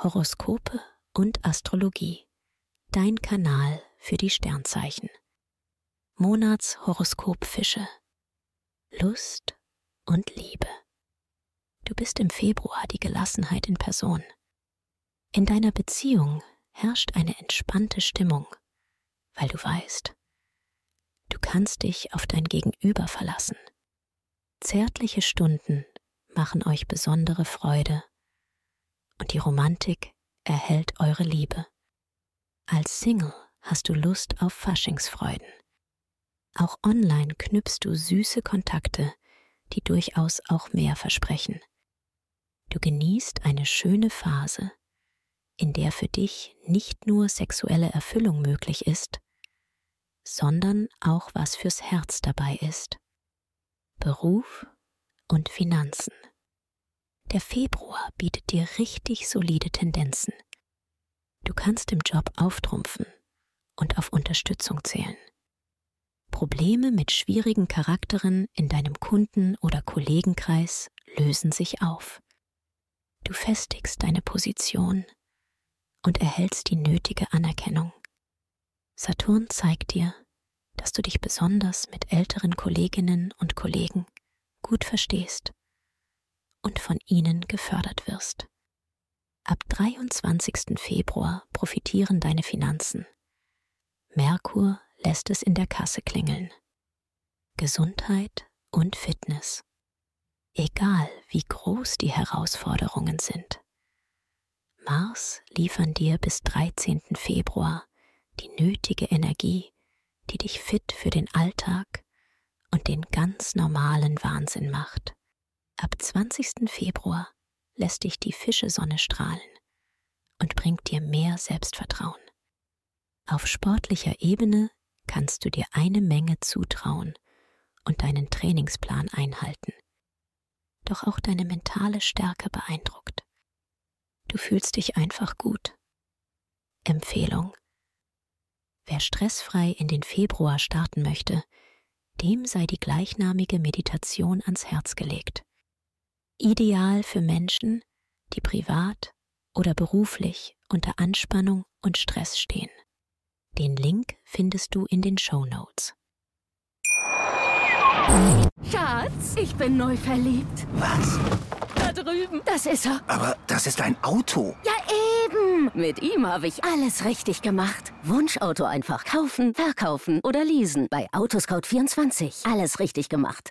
Horoskope und Astrologie. Dein Kanal für die Sternzeichen. Monatshoroskop Fische. Lust und Liebe. Du bist im Februar die Gelassenheit in Person. In deiner Beziehung herrscht eine entspannte Stimmung, weil du weißt, du kannst dich auf dein Gegenüber verlassen. Zärtliche Stunden machen euch besondere Freude die Romantik erhält eure Liebe. Als Single hast du Lust auf Faschingsfreuden. Auch online knüpfst du süße Kontakte, die durchaus auch mehr versprechen. Du genießt eine schöne Phase, in der für dich nicht nur sexuelle Erfüllung möglich ist, sondern auch was fürs Herz dabei ist. Beruf und Finanzen. Der Februar bietet dir richtig solide Tendenzen. Du kannst im Job auftrumpfen und auf Unterstützung zählen. Probleme mit schwierigen Charakteren in deinem Kunden- oder Kollegenkreis lösen sich auf. Du festigst deine Position und erhältst die nötige Anerkennung. Saturn zeigt dir, dass du dich besonders mit älteren Kolleginnen und Kollegen gut verstehst und von ihnen gefördert wirst. Ab 23. Februar profitieren deine Finanzen. Merkur lässt es in der Kasse klingeln. Gesundheit und Fitness. Egal wie groß die Herausforderungen sind. Mars liefern dir bis 13. Februar die nötige Energie, die dich fit für den Alltag und den ganz normalen Wahnsinn macht. Ab 20. Februar lässt dich die Fischesonne strahlen und bringt dir mehr Selbstvertrauen. Auf sportlicher Ebene kannst du dir eine Menge zutrauen und deinen Trainingsplan einhalten. Doch auch deine mentale Stärke beeindruckt. Du fühlst dich einfach gut. Empfehlung. Wer stressfrei in den Februar starten möchte, dem sei die gleichnamige Meditation ans Herz gelegt ideal für Menschen, die privat oder beruflich unter Anspannung und Stress stehen. Den Link findest du in den Show Notes. Schatz, ich bin neu verliebt. Was? Da drüben. Das ist er. Aber das ist ein Auto. Ja, eben. Mit ihm habe ich alles richtig gemacht. Wunschauto einfach kaufen, verkaufen oder leasen. Bei Autoscout24. Alles richtig gemacht.